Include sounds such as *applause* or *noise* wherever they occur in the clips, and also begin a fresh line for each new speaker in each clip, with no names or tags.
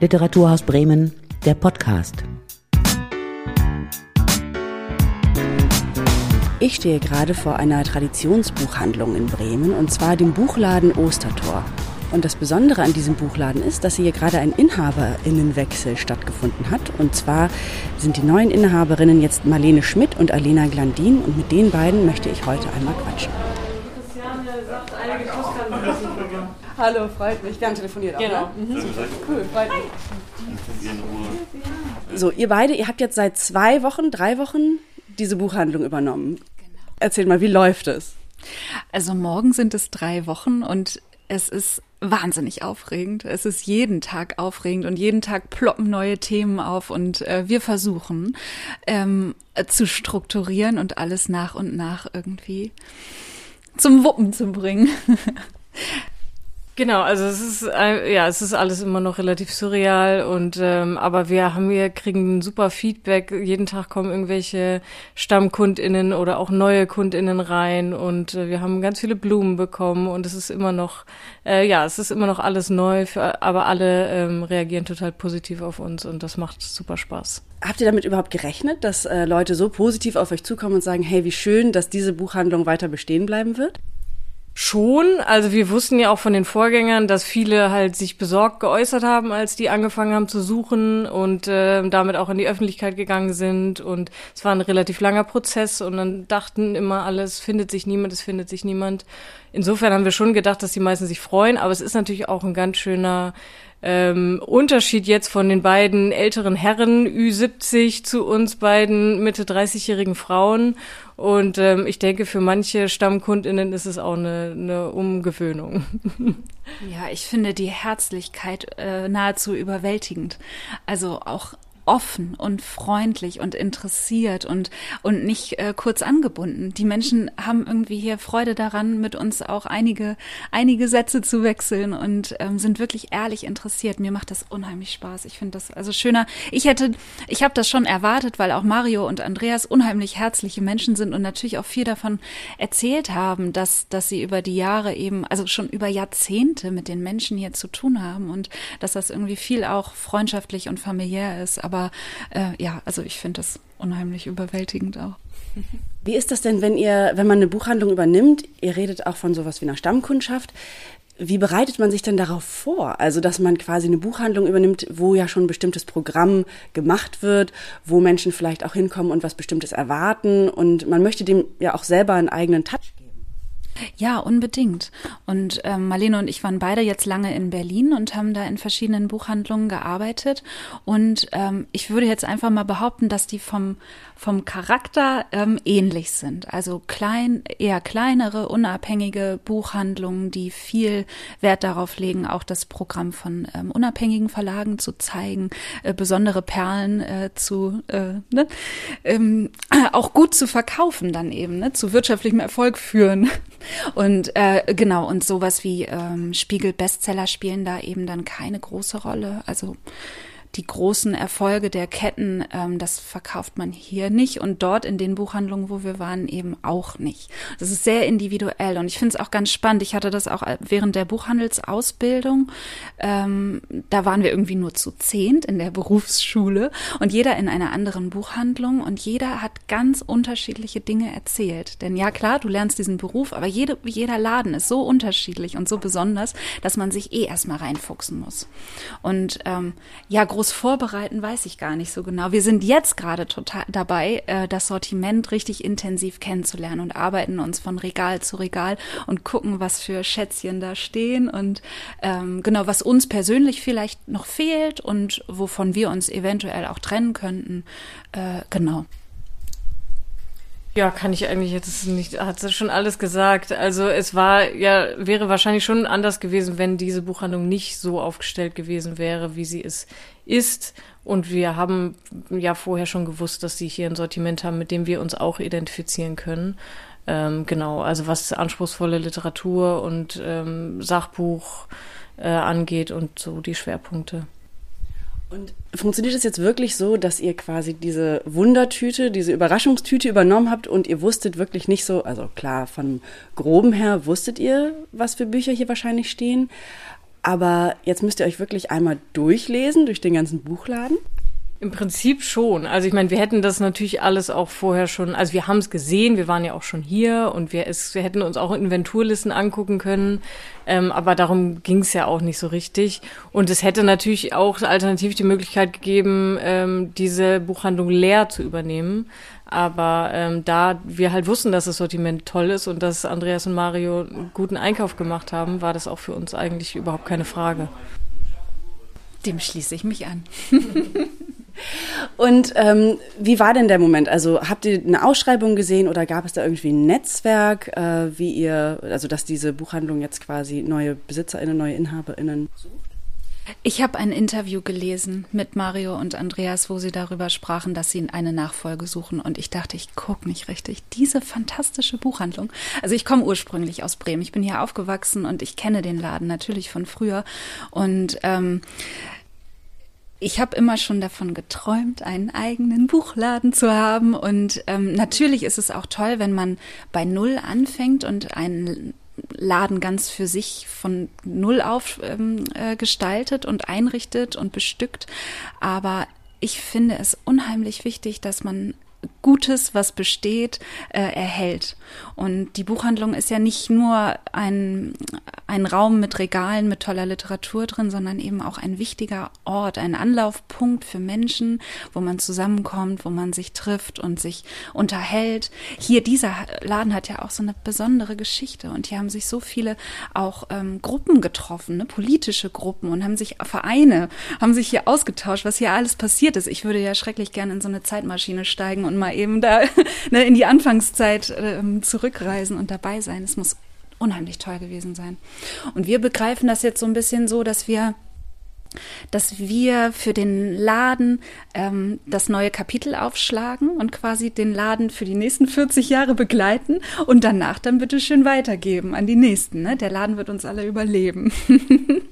Literaturhaus Bremen, der Podcast.
Ich stehe gerade vor einer Traditionsbuchhandlung in Bremen und zwar dem Buchladen Ostertor. Und das Besondere an diesem Buchladen ist, dass hier gerade ein Inhaberinnenwechsel stattgefunden hat. Und zwar sind die neuen Inhaberinnen jetzt Marlene Schmidt und Alena Glandin. Und mit den beiden möchte ich heute einmal quatschen. Hallo, freut mich. Wir haben telefoniert auch,
Genau.
ne? Mhm. Cool, freut mich. So, ihr beide, ihr habt jetzt seit zwei Wochen, drei Wochen diese Buchhandlung übernommen. Erzähl mal, wie läuft es?
Also morgen sind es drei Wochen und es ist wahnsinnig aufregend. Es ist jeden Tag aufregend und jeden Tag ploppen neue Themen auf und äh, wir versuchen ähm, zu strukturieren und alles nach und nach irgendwie zum Wuppen zu bringen. *laughs*
Genau, also es ist äh, ja, es ist alles immer noch relativ surreal und ähm, aber wir haben wir kriegen ein super Feedback. Jeden Tag kommen irgendwelche Stammkundinnen oder auch neue Kundinnen rein und äh, wir haben ganz viele Blumen bekommen und es ist immer noch äh, ja, es ist immer noch alles neu, für, aber alle ähm, reagieren total positiv auf uns und das macht super Spaß.
Habt ihr damit überhaupt gerechnet, dass äh, Leute so positiv auf euch zukommen und sagen, hey, wie schön, dass diese Buchhandlung weiter bestehen bleiben wird?
Schon, also wir wussten ja auch von den Vorgängern, dass viele halt sich besorgt geäußert haben, als die angefangen haben zu suchen und äh, damit auch in die Öffentlichkeit gegangen sind. Und es war ein relativ langer Prozess und dann dachten immer alle, es findet sich niemand, es findet sich niemand. Insofern haben wir schon gedacht, dass die meisten sich freuen, aber es ist natürlich auch ein ganz schöner ähm, Unterschied jetzt von den beiden älteren Herren Ü70 zu uns beiden Mitte 30-jährigen Frauen. Und ähm, ich denke, für manche Stammkundinnen ist es auch eine, eine Umgewöhnung. *laughs*
Ja, ich finde die Herzlichkeit äh, nahezu überwältigend. Also auch offen und freundlich und interessiert und, und nicht äh, kurz angebunden. Die Menschen haben irgendwie hier Freude daran, mit uns auch einige, einige Sätze zu wechseln und ähm, sind wirklich ehrlich interessiert. Mir macht das unheimlich Spaß. Ich finde das also schöner. Ich hätte, ich habe das schon erwartet, weil auch Mario und Andreas unheimlich herzliche Menschen sind und natürlich auch viel davon erzählt haben, dass, dass sie über die Jahre eben, also schon über Jahrzehnte mit den Menschen hier zu tun haben und dass das irgendwie viel auch freundschaftlich und familiär ist. Aber äh, ja, also ich finde das unheimlich überwältigend auch. *laughs*
Wie ist das denn, wenn ihr, wenn man eine Buchhandlung übernimmt, ihr redet auch von sowas wie einer Stammkundschaft, wie bereitet man sich denn darauf vor? Also, dass man quasi eine Buchhandlung übernimmt, wo ja schon ein bestimmtes Programm gemacht wird, wo Menschen vielleicht auch hinkommen und was Bestimmtes erwarten und man möchte dem ja auch selber einen eigenen Touch.
Ja, unbedingt. Und ähm, Marlene und ich waren beide jetzt lange in Berlin und haben da in verschiedenen Buchhandlungen gearbeitet. Und ähm, ich würde jetzt einfach mal behaupten, dass die vom, vom Charakter ähm, ähnlich sind. Also klein, eher kleinere, unabhängige Buchhandlungen, die viel Wert darauf legen, auch das Programm von ähm, unabhängigen Verlagen zu zeigen, äh, besondere Perlen äh, zu, äh, ne? ähm, *clears throat* auch gut zu verkaufen dann eben, ne? zu wirtschaftlichem Erfolg führen. *laughs* Und äh, genau, und sowas wie ähm, Spiegel-Bestseller spielen da eben dann keine große Rolle. Also die großen Erfolge der Ketten, ähm, das verkauft man hier nicht und dort in den Buchhandlungen, wo wir waren, eben auch nicht. Das ist sehr individuell und ich finde es auch ganz spannend. Ich hatte das auch während der Buchhandelsausbildung. Ähm, da waren wir irgendwie nur zu zehnt in der *laughs* Berufsschule und jeder in einer anderen Buchhandlung und jeder hat ganz unterschiedliche Dinge erzählt. Denn ja klar, du lernst diesen Beruf, aber jede, jeder Laden ist so unterschiedlich und so besonders, dass man sich eh erstmal reinfuchsen muss. Und ähm, ja, groß vorbereiten, weiß ich gar nicht so genau. Wir sind jetzt gerade total dabei, äh, das Sortiment richtig intensiv kennenzulernen und arbeiten uns von Regal zu Regal und gucken, was für Schätzchen da stehen und ähm, genau, was uns persönlich vielleicht noch fehlt und wovon wir uns eventuell auch trennen könnten. Äh, genau.
Ja, kann ich eigentlich jetzt nicht, hat sie schon alles gesagt. Also es war, ja, wäre wahrscheinlich schon anders gewesen, wenn diese Buchhandlung nicht so aufgestellt gewesen wäre, wie sie es ist. Und wir haben ja vorher schon gewusst, dass sie hier ein Sortiment haben, mit dem wir uns auch identifizieren können. Ähm, genau, also was anspruchsvolle Literatur und ähm, Sachbuch äh, angeht und so die Schwerpunkte.
Und funktioniert es jetzt wirklich so, dass ihr quasi diese Wundertüte, diese Überraschungstüte übernommen habt und ihr wusstet wirklich nicht so, also klar, von groben her wusstet ihr, was für Bücher hier wahrscheinlich stehen, Aber jetzt müsst ihr euch wirklich einmal durchlesen durch den ganzen Buchladen.
Im Prinzip schon. Also ich meine, wir hätten das natürlich alles auch vorher schon, also wir haben es gesehen, wir waren ja auch schon hier und wir, es, wir hätten uns auch Inventurlisten angucken können, ähm, aber darum ging es ja auch nicht so richtig. Und es hätte natürlich auch alternativ die Möglichkeit gegeben, ähm, diese Buchhandlung leer zu übernehmen. Aber ähm, da wir halt wussten, dass das Sortiment toll ist und dass Andreas und Mario einen guten Einkauf gemacht haben, war das auch für uns eigentlich überhaupt keine Frage.
Dem schließe ich mich an. *laughs*
Und ähm, wie war denn der Moment? Also habt ihr eine Ausschreibung gesehen oder gab es da irgendwie ein Netzwerk, äh, wie ihr, also dass diese Buchhandlung jetzt quasi neue BesitzerInnen, neue InhaberInnen sucht?
Ich habe ein Interview gelesen mit Mario und Andreas, wo sie darüber sprachen, dass sie eine Nachfolge suchen. Und ich dachte, ich gucke nicht richtig. Diese fantastische Buchhandlung. Also ich komme ursprünglich aus Bremen. Ich bin hier aufgewachsen und ich kenne den Laden natürlich von früher. Und ähm, ich habe immer schon davon geträumt, einen eigenen Buchladen zu haben. Und ähm, natürlich ist es auch toll, wenn man bei Null anfängt und einen Laden ganz für sich von Null auf ähm, äh, gestaltet und einrichtet und bestückt. Aber ich finde es unheimlich wichtig, dass man Gutes, was besteht, äh, erhält. Und die Buchhandlung ist ja nicht nur ein, ein Raum mit Regalen, mit toller Literatur drin, sondern eben auch ein wichtiger Ort, ein Anlaufpunkt für Menschen, wo man zusammenkommt, wo man sich trifft und sich unterhält. Hier, dieser Laden hat ja auch so eine besondere Geschichte und hier haben sich so viele auch ähm, Gruppen getroffen, ne, politische Gruppen und haben sich Vereine, haben sich hier ausgetauscht, was hier alles passiert ist. Ich würde ja schrecklich gerne in so eine Zeitmaschine steigen und mal eben da *laughs* ne, in die Anfangszeit ähm, zurückreisen und dabei sein. Es muss unheimlich toll gewesen sein. Und wir begreifen das jetzt so ein bisschen so, dass wir dass wir für den Laden ähm, das neue Kapitel aufschlagen und quasi den Laden für die nächsten 40 Jahre begleiten und danach dann bitte schön weitergeben an die nächsten. Ne? Der Laden wird uns alle überleben. *laughs*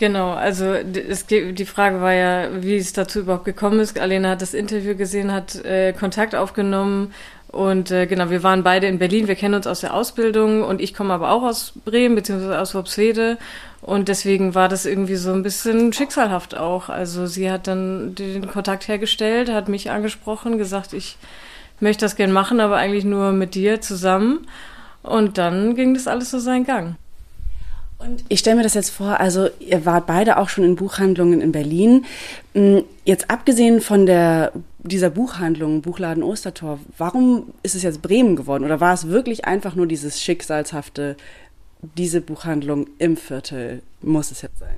Genau, also es, die Frage war ja, wie es dazu überhaupt gekommen ist. Alena hat das Interview gesehen, hat äh, Kontakt aufgenommen und äh, genau, wir waren beide in Berlin. Wir kennen uns aus der Ausbildung und ich komme aber auch aus Bremen beziehungsweise aus Worpswede und deswegen war das irgendwie so ein bisschen schicksalhaft auch. Also sie hat dann den Kontakt hergestellt, hat mich angesprochen, gesagt, ich möchte das gern machen, aber eigentlich nur mit dir zusammen. Und dann ging das alles so seinen Gang.
Und ich stelle mir das jetzt vor, also ihr wart beide auch schon in Buchhandlungen in Berlin. Hm, jetzt abgesehen von der, dieser Buchhandlung, Buchladen Ostertor, warum ist es jetzt Bremen geworden? Oder war es wirklich einfach nur dieses schicksalshafte, diese Buchhandlung im Viertel muss es jetzt sein?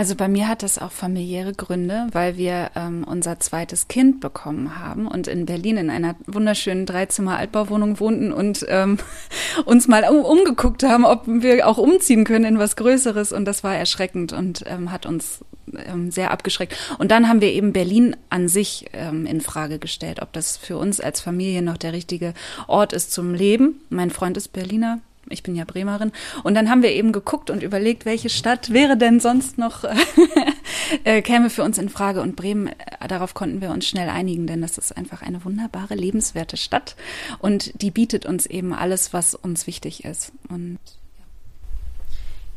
Also bei mir hat das auch familiäre Gründe, weil wir ähm, unser zweites Kind bekommen haben und in Berlin in einer wunderschönen Dreizimmer Altbauwohnung wohnten und ähm, *laughs* uns mal um, umgeguckt haben, ob wir auch umziehen können in was Größeres und das war erschreckend und ähm, hat uns ähm, sehr abgeschreckt. Und dann haben wir eben Berlin an sich ähm, in Frage gestellt, ob das für uns als Familie noch der richtige Ort ist zum Leben. Mein Freund ist Berliner, ich bin ja Bremerin. Und dann haben wir eben geguckt und überlegt, welche Stadt wäre denn sonst noch, *laughs* äh, käme für uns in Frage. Und Bremen, äh, darauf konnten wir uns schnell einigen, denn das ist einfach eine wunderbare, lebenswerte Stadt. Und die bietet uns eben alles, was uns wichtig ist. Und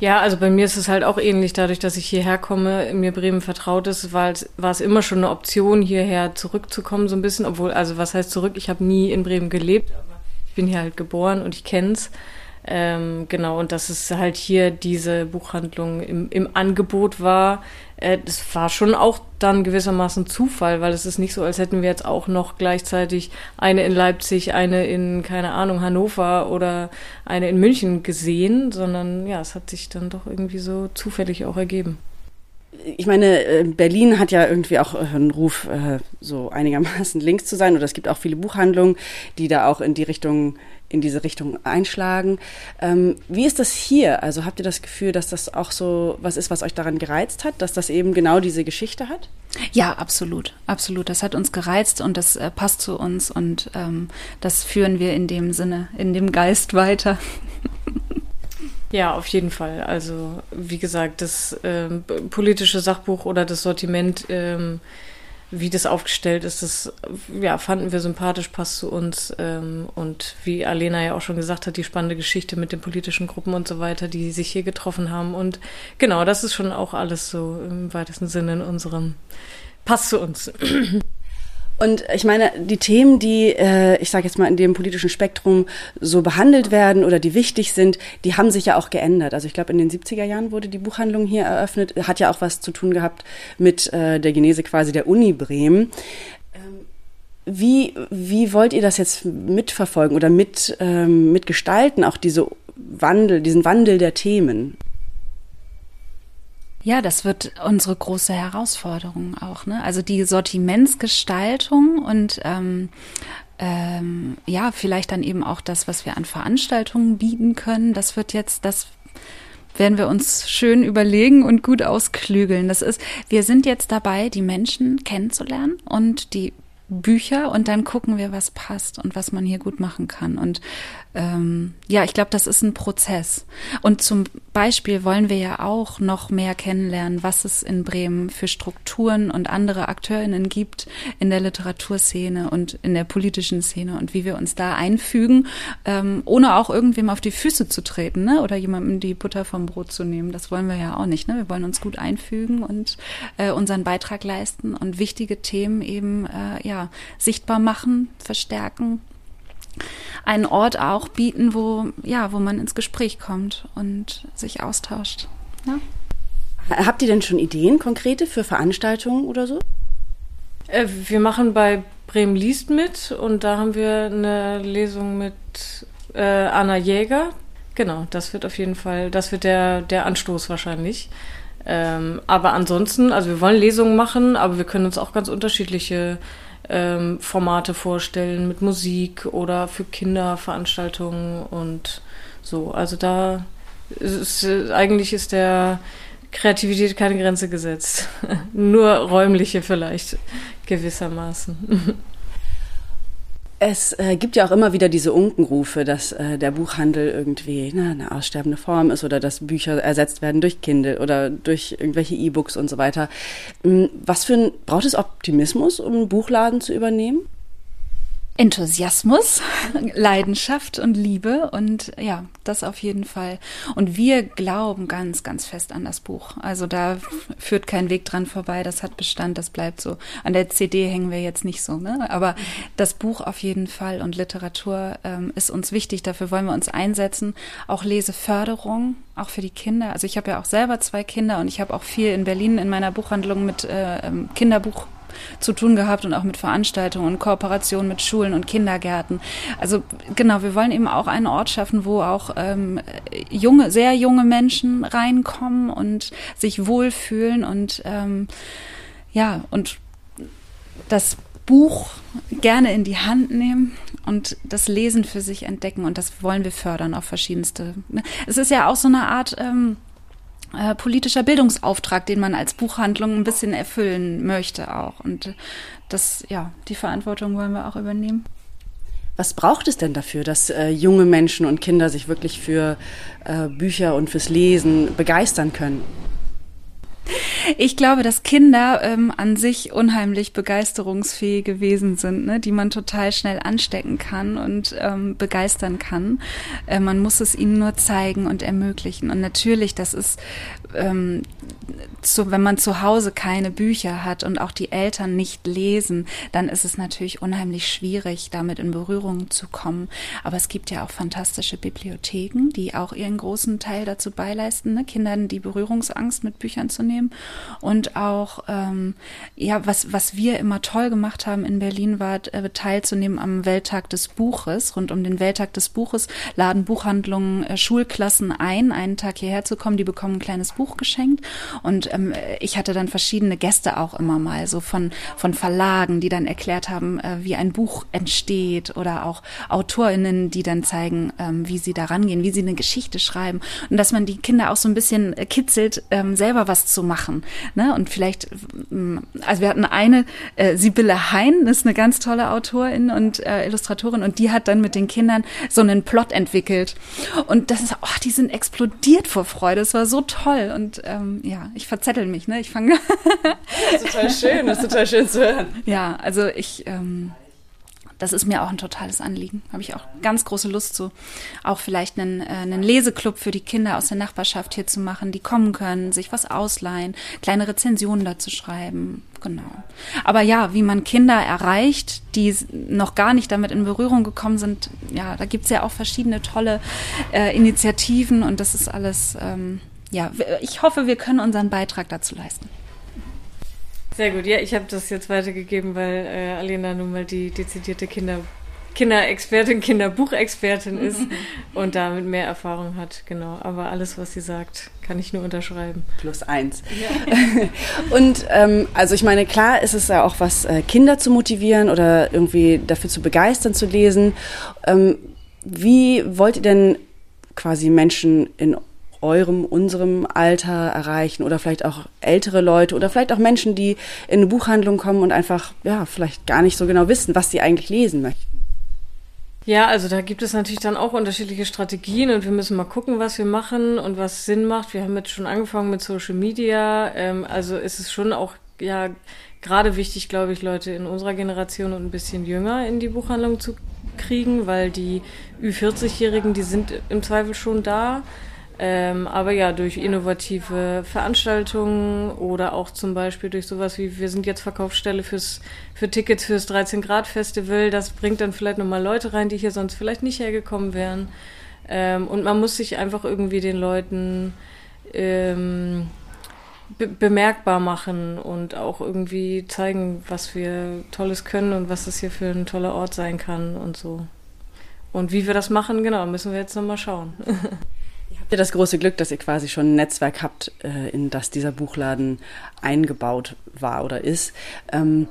ja, also bei mir ist es halt auch ähnlich, dadurch, dass ich hierher komme, mir Bremen vertraut ist, war war es immer schon eine Option, hierher zurückzukommen, so ein bisschen, obwohl, also was heißt zurück? Ich habe nie in Bremen gelebt, aber ich bin hier halt geboren und ich kenne es. Ähm, genau, und dass es halt hier diese Buchhandlung im, im Angebot war, äh, das war schon auch dann gewissermaßen Zufall, weil es ist nicht so, als hätten wir jetzt auch noch gleichzeitig eine in Leipzig, eine in, keine Ahnung, Hannover oder eine in München gesehen, sondern ja, es hat sich dann doch irgendwie so zufällig auch ergeben
ich meine, äh, Berlin hat ja irgendwie auch einen Ruf, äh, so einigermaßen *laughs* links zu sein. Oder es gibt auch viele Buchhandlungen, die da auch in die Richtung in diese Richtung einschlagen. Ähm, wie ist das hier? Also habt ihr das Gefühl, dass das auch so was ist, was euch daran gereizt hat, dass das eben genau diese Geschichte hat?
Ja, absolut, absolut. Das hat uns gereizt und das äh, passt zu uns und ähm, das führen wir in dem Sinne, in dem Geist weiter. *laughs*
Ja, auf jeden Fall. Also wie gesagt, das ähm, politische Sachbuch oder das Sortiment ähm, wie das aufgestellt ist, das ja, fanden wir sympathisch, passt zu uns. Ähm, und wie Alena ja auch schon gesagt hat, die spannende Geschichte mit den politischen Gruppen und so weiter, die sich hier getroffen haben. Und genau, das ist schon auch alles so im weitesten Sinne in unserem Passt zu uns.
Und ich meine, die Themen, die, äh, ich sage jetzt mal, in dem politischen Spektrum so behandelt werden oder die wichtig sind, die haben sich ja auch geändert. Also ich glaube, in den 70er Jahren wurde die Buchhandlung hier eröffnet, hat ja auch was zu tun gehabt mit äh, der Genese quasi der Uni Bremen. Ähm, wie, wie wollt ihr das jetzt mitverfolgen oder mit, ähm, mitgestalten, auch diese Wandel, diesen Wandel der Themen?
Ja, das wird unsere große Herausforderung auch. Ne? Also die Sortimentsgestaltung und ähm, ähm, ja, vielleicht dann eben auch das, was wir an Veranstaltungen bieten können. Das wird jetzt, das werden wir uns schön überlegen und gut ausklügeln. Das ist, wir sind jetzt dabei, die Menschen kennenzulernen und die Bücher und dann gucken wir, was passt und was man hier gut machen kann. Und ähm, ja, ich glaube, das ist ein Prozess. Und zum Beispiel wollen wir ja auch noch mehr kennenlernen, was es in Bremen für Strukturen und andere AkteurInnen gibt in der Literaturszene und in der politischen Szene und wie wir uns da einfügen, ähm, ohne auch irgendwem auf die Füße zu treten ne? oder jemandem die Butter vom Brot zu nehmen. Das wollen wir ja auch nicht. Ne? Wir wollen uns gut einfügen und äh, unseren Beitrag leisten und wichtige Themen eben äh, ja sichtbar machen, verstärken einen Ort auch bieten, wo, ja, wo man ins Gespräch kommt und sich austauscht. Ja.
Habt ihr denn schon Ideen konkrete für Veranstaltungen oder so?
Äh, wir machen bei Bremen liest mit und da haben wir eine Lesung mit äh, Anna Jäger. Genau, das wird auf jeden Fall, das wird der, der Anstoß wahrscheinlich. Ähm, aber ansonsten, also wir wollen Lesungen machen, aber wir können uns auch ganz unterschiedliche ähm, Formate vorstellen mit Musik oder für Kinder Veranstaltungen und so. Also da ist, eigentlich ist der Kreativität keine Grenze gesetzt. *laughs* Nur räumliche vielleicht gewissermaßen. *laughs*
Es äh, gibt ja auch immer wieder diese Unkenrufe, dass äh, der Buchhandel irgendwie na, eine aussterbende Form ist oder dass Bücher ersetzt werden durch Kindle oder durch irgendwelche E-Books und so weiter. Hm, was für ein, braucht es Optimismus, um einen Buchladen zu übernehmen?
Enthusiasmus, *laughs* Leidenschaft und Liebe und ja, das auf jeden Fall. Und wir glauben ganz, ganz fest an das Buch. Also da führt kein Weg dran vorbei. Das hat Bestand, das bleibt so. An der CD hängen wir jetzt nicht so, ne? Aber das Buch auf jeden Fall und Literatur ähm, ist uns wichtig. Dafür wollen wir uns einsetzen. Auch Leseförderung, auch für die Kinder. Also ich habe ja auch selber zwei Kinder und ich habe auch viel in Berlin in meiner Buchhandlung mit äh, ähm, Kinderbuch zu tun gehabt und auch mit Veranstaltungen und Kooperationen mit Schulen und Kindergärten. Also genau, wir wollen eben auch einen Ort schaffen, wo auch ähm, junge, sehr junge Menschen reinkommen und sich wohlfühlen und ähm, ja, und das Buch gerne in die Hand nehmen und das Lesen für sich entdecken und das wollen wir fördern auf verschiedenste. Ne? Es ist ja auch so eine Art ähm, äh, politischer Bildungsauftrag, den man als Buchhandlung ein bisschen erfüllen möchte auch. Und das, ja, die Verantwortung wollen wir auch übernehmen.
Was braucht es denn dafür, dass äh, junge Menschen und Kinder sich wirklich für äh, Bücher und fürs Lesen begeistern können?
Ich glaube, dass Kinder ähm, an sich unheimlich begeisterungsfähige Wesen sind, ne, die man total schnell anstecken kann und ähm, begeistern kann. Äh, man muss es ihnen nur zeigen und ermöglichen. Und natürlich, das ist ähm, so, wenn man zu Hause keine Bücher hat und auch die Eltern nicht lesen, dann ist es natürlich unheimlich schwierig, damit in Berührung zu kommen. Aber es gibt ja auch fantastische Bibliotheken, die auch ihren großen Teil dazu beileisten, ne? Kindern die Berührungsangst mit Büchern zu nehmen. Und auch, ähm, ja, was, was wir immer toll gemacht haben in Berlin, war äh, teilzunehmen am Welttag des Buches. Rund um den Welttag des Buches laden Buchhandlungen äh, Schulklassen ein, einen Tag hierher zu kommen. Die bekommen ein kleines Buch geschenkt. Und ähm, ich hatte dann verschiedene Gäste auch immer mal, so von, von Verlagen, die dann erklärt haben, äh, wie ein Buch entsteht oder auch AutorInnen, die dann zeigen, ähm, wie sie da rangehen, wie sie eine Geschichte schreiben und dass man die Kinder auch so ein bisschen äh, kitzelt, ähm, selber was zu machen. Ne? Und vielleicht, ähm, also wir hatten eine, äh, Sibylle Hein, ist eine ganz tolle Autorin und äh, Illustratorin und die hat dann mit den Kindern so einen Plot entwickelt. Und das ist, oh, die sind explodiert vor Freude. Es war so toll. Und ähm, ja, ich verzettel mich, ne? Ich fange.
das *laughs* ist total schön, das ist total schön zu hören.
Ja, also ich. Ähm, das ist mir auch ein totales Anliegen. Habe ich auch ganz große Lust zu. Auch vielleicht einen, äh, einen Leseklub für die Kinder aus der Nachbarschaft hier zu machen, die kommen können, sich was ausleihen, kleine Rezensionen dazu schreiben. Genau. Aber ja, wie man Kinder erreicht, die noch gar nicht damit in Berührung gekommen sind, ja, da gibt's ja auch verschiedene tolle äh, Initiativen und das ist alles, ähm, ja, ich hoffe, wir können unseren Beitrag dazu leisten.
Sehr gut, ja, ich habe das jetzt weitergegeben, weil äh, Alena nun mal die dezidierte Kinder Kinderexpertin, Kinderbuchexpertin ist *laughs* und damit mehr Erfahrung hat, genau. Aber alles, was sie sagt, kann ich nur unterschreiben.
Plus eins. Ja. *laughs* und ähm, also ich meine, klar ist es ja auch was, äh, Kinder zu motivieren oder irgendwie dafür zu begeistern zu lesen. Ähm, wie wollt ihr denn quasi Menschen in eurem, unserem Alter erreichen oder vielleicht auch ältere Leute oder vielleicht auch Menschen, die in eine Buchhandlung kommen und einfach, ja, vielleicht gar nicht so genau wissen, was sie eigentlich lesen möchten.
Ja, also da gibt es natürlich dann auch unterschiedliche Strategien und wir müssen mal gucken, was wir machen und was Sinn macht. Wir haben jetzt schon angefangen mit Social Media. Ähm, also ist es schon auch, ja, gerade wichtig, glaube ich, Leute in unserer Generation und ein bisschen jünger in die Buchhandlung zu kriegen, weil die Ü40-Jährigen, die sind im Zweifel schon da. Ähm, aber ja, durch innovative Veranstaltungen oder auch zum Beispiel durch sowas wie, wir sind jetzt Verkaufsstelle fürs, für Tickets fürs 13 Grad Festival, das bringt dann vielleicht nochmal Leute rein, die hier sonst vielleicht nicht hergekommen wären. Ähm, und man muss sich einfach irgendwie den Leuten ähm, be bemerkbar machen und auch irgendwie zeigen, was wir Tolles können und was das hier für ein toller Ort sein kann und so. Und wie wir das machen, genau, müssen wir jetzt nochmal schauen. *laughs*
Habt ihr das große Glück, dass ihr quasi schon ein Netzwerk habt, äh, in das dieser Buchladen eingebaut war oder ist? Ähm,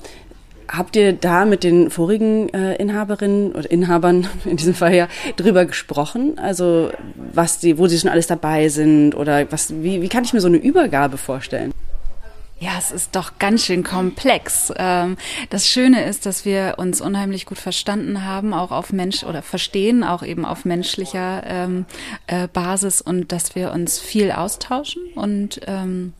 habt ihr da mit den vorigen äh, Inhaberinnen oder Inhabern *laughs* in diesem Fall ja drüber gesprochen? Also was die, wo sie schon alles dabei sind oder was? Wie, wie kann ich mir so eine Übergabe vorstellen?
Ja, es ist doch ganz schön komplex. Ähm, das Schöne ist, dass wir uns unheimlich gut verstanden haben, auch auf Mensch oder verstehen, auch eben auf menschlicher ähm, äh, Basis und dass wir uns viel austauschen und ähm,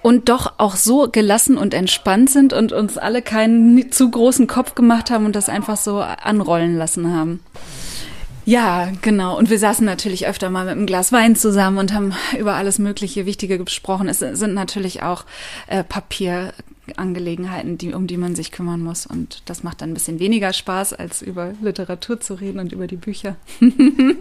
und doch auch so gelassen und entspannt sind und uns alle keinen zu großen Kopf gemacht haben und das einfach so anrollen lassen haben. Ja, genau. Und wir saßen natürlich öfter mal mit einem Glas Wein zusammen und haben über alles Mögliche Wichtige gesprochen. Es sind natürlich auch äh, Papierangelegenheiten, die, um die man sich kümmern muss. Und das macht dann ein bisschen weniger Spaß, als über Literatur zu reden und über die Bücher. *laughs*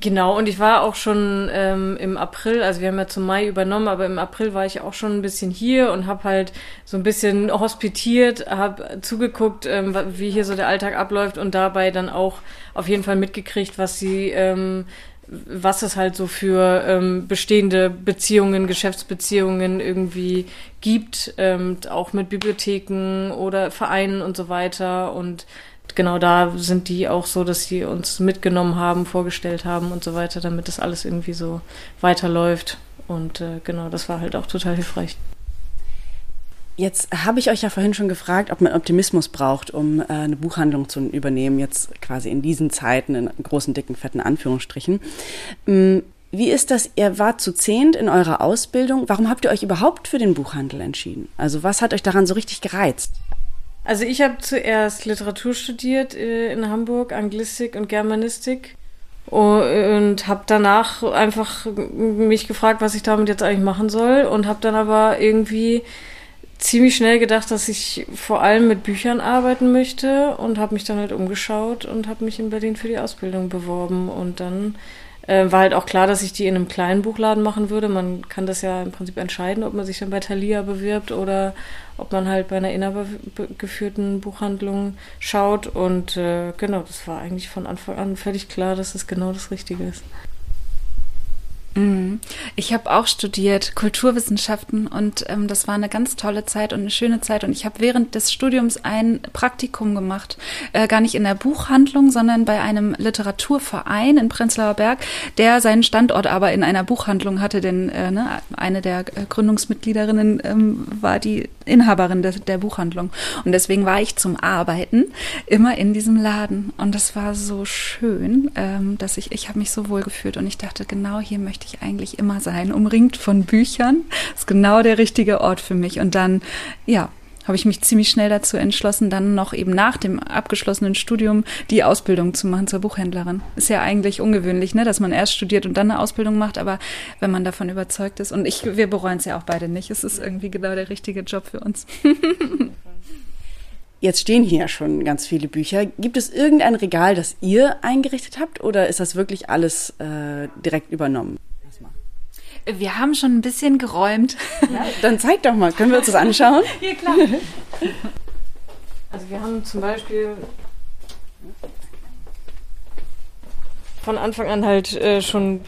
Genau, und ich war auch schon ähm, im April, also wir haben ja zum Mai übernommen, aber im April war ich auch schon ein bisschen hier und habe halt so ein bisschen hospitiert, habe zugeguckt, ähm, wie hier so der Alltag abläuft und dabei dann auch auf jeden Fall mitgekriegt, was sie, ähm, was es halt so für ähm, bestehende Beziehungen, Geschäftsbeziehungen irgendwie gibt, ähm, auch mit Bibliotheken oder Vereinen und so weiter. Und genau da sind die auch so, dass sie uns mitgenommen haben, vorgestellt haben und so weiter, damit das alles irgendwie so weiterläuft. Und äh, genau, das war halt auch total hilfreich.
Jetzt habe ich euch ja vorhin schon gefragt, ob man Optimismus braucht, um äh, eine Buchhandlung zu übernehmen, jetzt quasi in diesen Zeiten, in großen, dicken, fetten Anführungsstrichen. Ähm, wie ist das? Ihr wart zu zehnt in eurer Ausbildung. Warum habt ihr euch überhaupt für den Buchhandel entschieden? Also was hat euch daran so richtig gereizt?
Also ich habe zuerst Literatur studiert äh, in Hamburg, Anglistik und Germanistik. Und habe danach einfach mich gefragt, was ich damit jetzt eigentlich machen soll. Und habe dann aber irgendwie ziemlich schnell gedacht, dass ich vor allem mit Büchern arbeiten möchte. Und habe mich dann halt umgeschaut und habe mich in Berlin für die Ausbildung beworben. Und dann äh, war halt auch klar, dass ich die in einem kleinen Buchladen machen würde. Man kann das ja im Prinzip entscheiden, ob man sich dann bei Thalia bewirbt oder ob man halt bei einer inhabergeführten Buchhandlung schaut. Und äh, genau, das war eigentlich von Anfang an völlig klar, dass es genau das Richtige ist.
Mhm. Ich habe auch studiert Kulturwissenschaften und ähm, das war eine ganz tolle Zeit und eine schöne Zeit. Und ich habe während des Studiums ein Praktikum gemacht, äh, gar nicht in der Buchhandlung, sondern bei einem Literaturverein in Prenzlauer Berg, der seinen Standort aber in einer Buchhandlung hatte, denn äh, ne, eine der äh, Gründungsmitgliederinnen ähm, war die Inhaberin der, der Buchhandlung. Und deswegen war ich zum Arbeiten immer in diesem Laden. Und das war so schön, ähm, dass ich, ich habe mich so wohl gefühlt und ich dachte, genau hier möchte ich eigentlich immer sein, umringt von Büchern. Das ist genau der richtige Ort für mich. Und dann, ja, habe ich mich ziemlich schnell dazu entschlossen, dann noch eben nach dem abgeschlossenen Studium die Ausbildung zu machen zur Buchhändlerin. Ist ja eigentlich ungewöhnlich, ne, dass man erst studiert und dann eine Ausbildung macht, aber wenn man davon überzeugt ist und ich, wir bereuen es ja auch beide nicht. Es ist irgendwie genau der richtige Job für uns. *laughs*
Jetzt stehen hier schon ganz viele Bücher. Gibt es irgendein Regal, das ihr eingerichtet habt oder ist das wirklich alles äh, direkt übernommen?
Wir haben schon ein bisschen geräumt.
Ja, dann zeig doch mal, können wir uns das anschauen? *laughs*
Ja, klar.
Also wir haben zum Beispiel von Anfang an halt äh, schon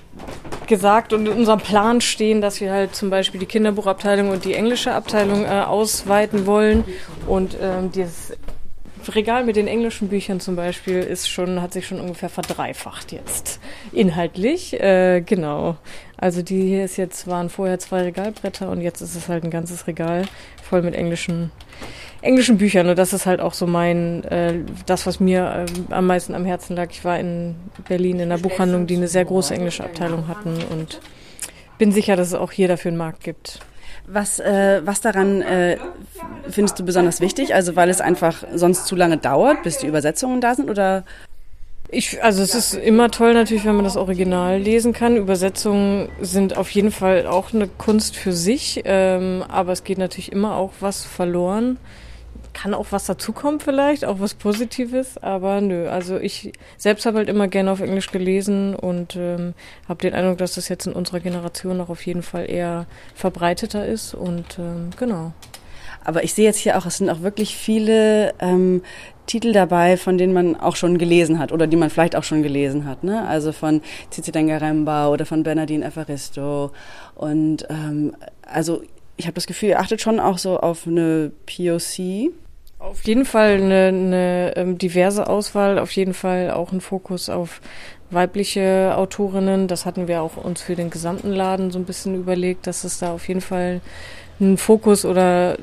gesagt und in unserem Plan stehen, dass wir halt zum Beispiel die Kinderbuchabteilung und die englische Abteilung äh, ausweiten wollen. Und ähm, dieses Regal mit den englischen Büchern zum Beispiel ist schon, hat sich schon ungefähr verdreifacht jetzt. Inhaltlich, äh, genau. Also die hier ist jetzt, waren vorher zwei Regalbretter und jetzt ist es halt ein ganzes Regal voll mit englischen, englischen Büchern. Und das ist halt auch so mein, äh, das, was mir äh, am meisten am Herzen lag. Ich war in Berlin in einer Buchhandlung, die eine sehr große englische Abteilung hatten und bin sicher, dass es auch hier dafür einen Markt gibt.
Was, äh, was daran äh, findest du besonders wichtig? Also weil es einfach sonst zu lange dauert, bis die Übersetzungen da sind oder?
Ich, also es ist immer toll natürlich, wenn man das Original lesen kann. Übersetzungen sind auf jeden Fall auch eine Kunst für sich, ähm, aber es geht natürlich immer auch was verloren kann auch was dazukommen vielleicht, auch was Positives, aber nö. Also ich selbst habe halt immer gerne auf Englisch gelesen und ähm, habe den Eindruck, dass das jetzt in unserer Generation auch auf jeden Fall eher verbreiteter ist und ähm, genau.
Aber ich sehe jetzt hier auch, es sind auch wirklich viele ähm, Titel dabei, von denen man auch schon gelesen hat oder die man vielleicht auch schon gelesen hat. Ne? Also von Cici Dengaremba oder von Bernardine Evaristo. Und ähm, also ich habe das Gefühl, ihr achtet schon auch so auf eine POC.
Auf jeden Fall eine, eine ähm, diverse Auswahl, auf jeden Fall auch ein Fokus auf weibliche Autorinnen. Das hatten wir auch uns für den gesamten Laden so ein bisschen überlegt, dass es da auf jeden Fall einen Fokus oder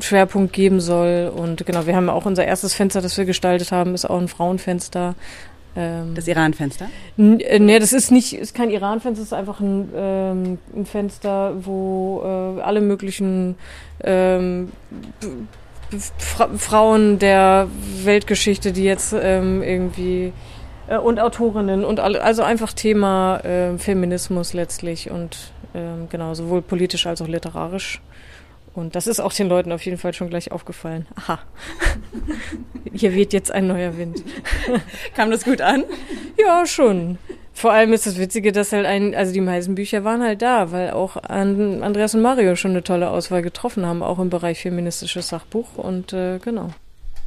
Schwerpunkt geben soll. Und genau, wir haben auch unser erstes Fenster, das wir gestaltet haben, ist auch ein Frauenfenster.
Ähm, das Iran-Fenster?
Äh, nee, das ist nicht, ist kein Iran-Fenster, es ist einfach ein, ähm, ein Fenster, wo äh, alle möglichen ähm, Fra Frauen der Weltgeschichte, die jetzt ähm, irgendwie äh, und Autorinnen und alle, also einfach Thema äh, Feminismus letztlich und ähm, genau, sowohl politisch als auch literarisch. Und das ist auch den Leuten auf jeden Fall schon gleich aufgefallen. Aha. *laughs* Hier weht jetzt ein neuer Wind. *laughs*
Kam das gut an?
Ja, schon. Vor allem ist das Witzige, dass halt ein, also die meisten Bücher waren halt da, weil auch Andreas und Mario schon eine tolle Auswahl getroffen haben, auch im Bereich feministisches Sachbuch und äh, genau.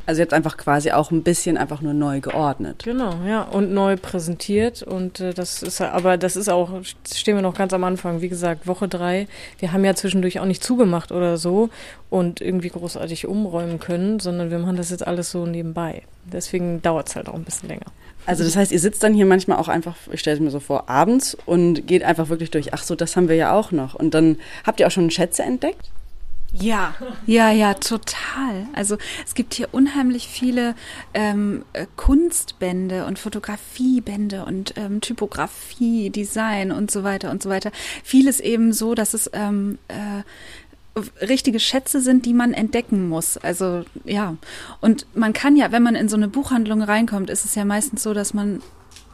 Also ihr habt einfach quasi auch ein bisschen einfach nur neu geordnet.
Genau, ja, und neu präsentiert und äh, das ist aber das ist auch, stehen wir noch ganz am Anfang, wie gesagt, Woche drei. Wir haben ja zwischendurch auch nicht zugemacht oder so und irgendwie großartig umräumen können, sondern wir machen das jetzt alles so nebenbei. Deswegen dauert es halt auch ein bisschen länger.
Also das heißt, ihr sitzt dann hier manchmal auch einfach, ich stelle es mir so vor, abends und geht einfach wirklich durch, ach so, das haben wir ja auch noch. Und dann habt ihr auch schon Schätze entdeckt?
Ja, ja, ja, total. Also es gibt hier unheimlich viele ähm, äh, Kunstbände und Fotografiebände und ähm, Typografie, Design und so weiter und so weiter. Vieles eben so, dass es ähm, äh, richtige Schätze sind, die man entdecken muss. Also ja, und man kann ja, wenn man in so eine Buchhandlung reinkommt, ist es ja meistens so, dass man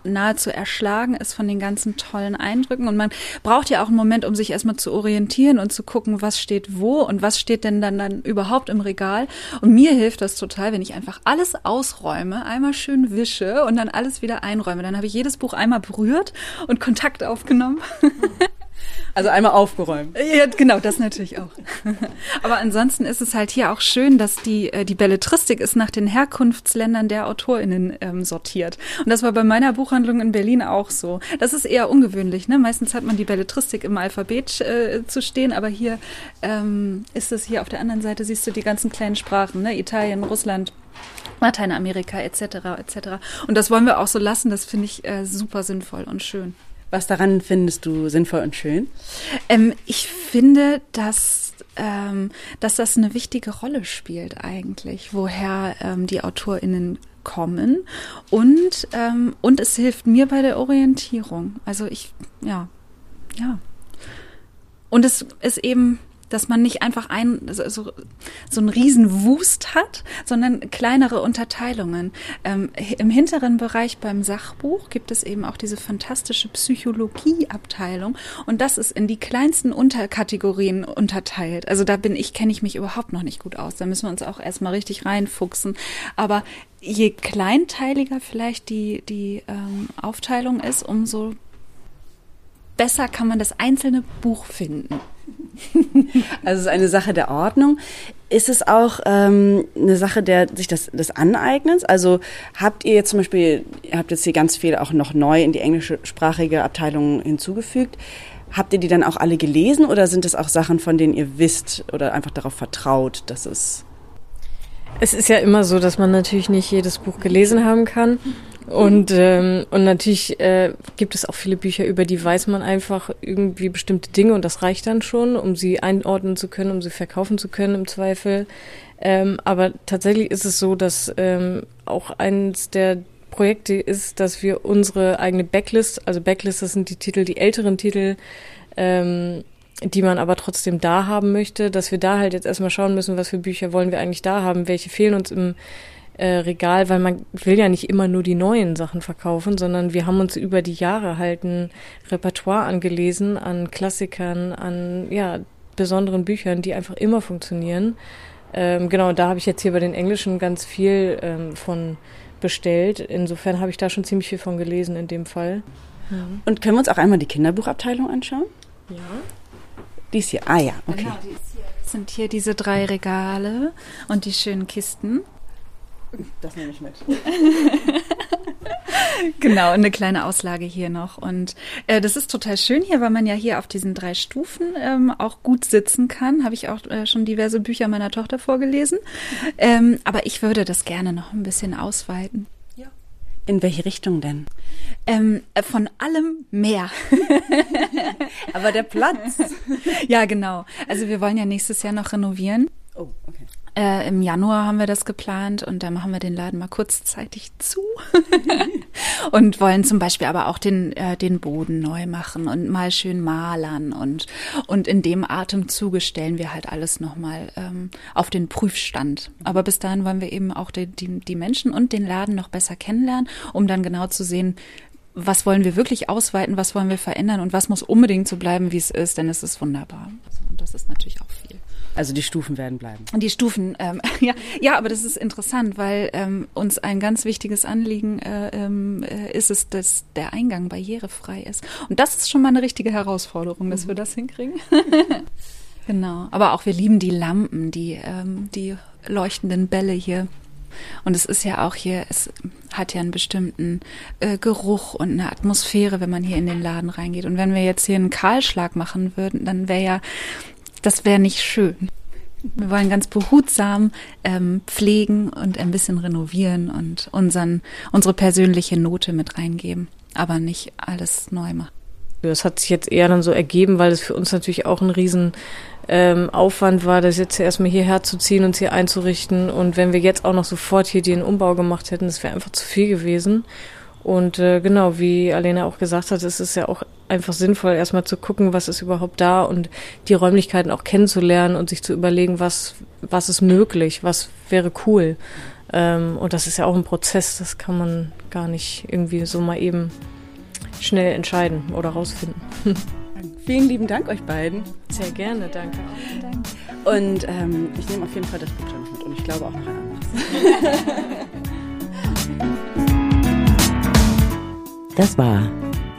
nahezu erschlagen ist von den ganzen tollen Eindrücken. Und man braucht ja auch einen Moment, um sich erstmal zu orientieren und zu gucken, was steht wo und was steht denn dann, dann überhaupt im Regal. Und mir hilft das total, wenn ich einfach alles ausräume, einmal schön wische und dann alles wieder einräume. Dann habe ich jedes Buch einmal berührt und Kontakt aufgenommen. *laughs*
Also einmal aufgeräumt.
Ja, genau, das natürlich auch. *laughs* Aber ansonsten ist es halt hier auch schön, dass die, äh, die Belletristik ist nach den Herkunftsländern der AutorInnen ähm, sortiert. Und das war bei meiner Buchhandlung in Berlin auch so. Das ist eher ungewöhnlich, ne? Meistens hat man die Belletristik im Alphabet äh, zu stehen, aber hier ähm, ist es hier auf der anderen Seite, siehst du die ganzen kleinen Sprachen, ne? Italien, Russland, Lateinamerika etc. etc. Und das wollen wir auch so lassen. Das finde ich äh, super sinnvoll und schön.
Was daran findest du sinnvoll und schön?
Ähm, ich finde, dass, ähm, dass das eine wichtige Rolle spielt eigentlich, woher ähm, die AutorInnen kommen und, ähm, und es hilft mir bei der Orientierung. Also ich, ja, ja. Und es ist eben dass man nicht einfach ein, so, so, so einen riesen Wust hat, sondern kleinere Unterteilungen. Ähm, Im hinteren Bereich beim Sachbuch gibt es eben auch diese fantastische Psychologieabteilung und das ist in die kleinsten Unterkategorien unterteilt. Also da bin ich, kenne ich mich überhaupt noch nicht gut aus. Da müssen wir uns auch erstmal richtig reinfuchsen. Aber je kleinteiliger vielleicht die, die ähm, Aufteilung ist, umso besser kann man das einzelne Buch finden. *laughs*
Also es ist eine Sache der Ordnung. Ist es auch ähm, eine Sache der sich das, des Aneignens? Also habt ihr jetzt zum Beispiel, ihr habt jetzt hier ganz viel auch noch neu in die englischsprachige Abteilung hinzugefügt. Habt ihr die dann auch alle gelesen oder sind es auch Sachen, von denen ihr wisst oder einfach darauf vertraut, dass es
es ist ja immer so, dass man natürlich nicht jedes Buch gelesen haben kann. Und, ähm, und natürlich äh, gibt es auch viele Bücher, über die weiß man einfach irgendwie bestimmte Dinge und das reicht dann schon, um sie einordnen zu können, um sie verkaufen zu können im Zweifel. Ähm, aber tatsächlich ist es so, dass ähm, auch eines der Projekte ist, dass wir unsere eigene Backlist, also Backlist, das sind die Titel, die älteren Titel, ähm, die man aber trotzdem da haben möchte, dass wir da halt jetzt erstmal schauen müssen, was für Bücher wollen wir eigentlich da haben, welche fehlen uns im äh, Regal, weil man will ja nicht immer nur die neuen Sachen verkaufen, sondern wir haben uns über die Jahre halt ein Repertoire angelesen an Klassikern, an ja besonderen Büchern, die einfach immer funktionieren. Ähm, genau, da habe ich jetzt hier bei den Englischen ganz viel ähm, von bestellt. Insofern habe ich da schon ziemlich viel von gelesen in dem Fall.
Mhm. Und können wir uns auch einmal die Kinderbuchabteilung anschauen?
Ja.
Die ist hier. Ah ja, okay. Genau,
die ist hier. Das sind hier diese drei Regale und die schönen Kisten.
Das nehme ich mit. *laughs*
genau, eine kleine Auslage hier noch. Und äh, das ist total schön hier, weil man ja hier auf diesen drei Stufen ähm, auch gut sitzen kann. Habe ich auch äh, schon diverse Bücher meiner Tochter vorgelesen. Ähm, aber ich würde das gerne noch ein bisschen ausweiten.
Ja. In welche Richtung denn?
Ähm, äh, von allem mehr. *laughs*
aber der Platz. *laughs*
ja, genau. Also wir wollen ja nächstes Jahr noch renovieren.
Oh, okay.
Äh, Im Januar haben wir das geplant und da machen wir den Laden mal kurzzeitig zu *laughs* und wollen zum Beispiel aber auch den, äh, den Boden neu machen und mal schön malern und, und in dem Atemzuge stellen wir halt alles nochmal ähm, auf den Prüfstand. Aber bis dahin wollen wir eben auch die, die, die Menschen und den Laden noch besser kennenlernen, um dann genau zu sehen, was wollen wir wirklich ausweiten, was wollen wir verändern und was muss unbedingt so bleiben, wie es ist, denn es ist wunderbar. Und das ist natürlich auch viel.
Also die Stufen werden bleiben.
Die Stufen, ähm, *laughs* ja, ja, aber das ist interessant, weil ähm, uns ein ganz wichtiges Anliegen äh, ähm, äh, ist es, dass der Eingang barrierefrei ist. Und das ist schon mal eine richtige Herausforderung, dass mhm. wir das hinkriegen. *laughs* genau. Aber auch wir lieben die Lampen, die, ähm, die leuchtenden Bälle hier. Und es ist ja auch hier, es hat ja einen bestimmten äh, Geruch und eine Atmosphäre, wenn man hier in den Laden reingeht. Und wenn wir jetzt hier einen Kahlschlag machen würden, dann wäre ja das wäre nicht schön. Wir wollen ganz behutsam ähm, pflegen und ein bisschen renovieren und unseren, unsere persönliche Note mit reingeben, aber nicht alles neu machen.
Das hat sich jetzt eher dann so ergeben, weil es für uns natürlich auch ein riesen ähm, Aufwand war, das jetzt erstmal hierher zu ziehen und hier einzurichten. Und wenn wir jetzt auch noch sofort hier den Umbau gemacht hätten, das wäre einfach zu viel gewesen. Und äh, genau, wie Alena auch gesagt hat, es ist ja auch einfach sinnvoll, erstmal zu gucken, was ist überhaupt da und die Räumlichkeiten auch kennenzulernen und sich zu überlegen, was, was ist möglich, was wäre cool. Ähm, und das ist ja auch ein Prozess, das kann man gar nicht irgendwie so mal eben schnell entscheiden oder rausfinden. *laughs*
Vielen lieben Dank euch beiden.
Sehr gerne, danke.
Und ähm, ich nehme auf jeden Fall das Buch dann mit und ich glaube auch noch ein anderes.
Das war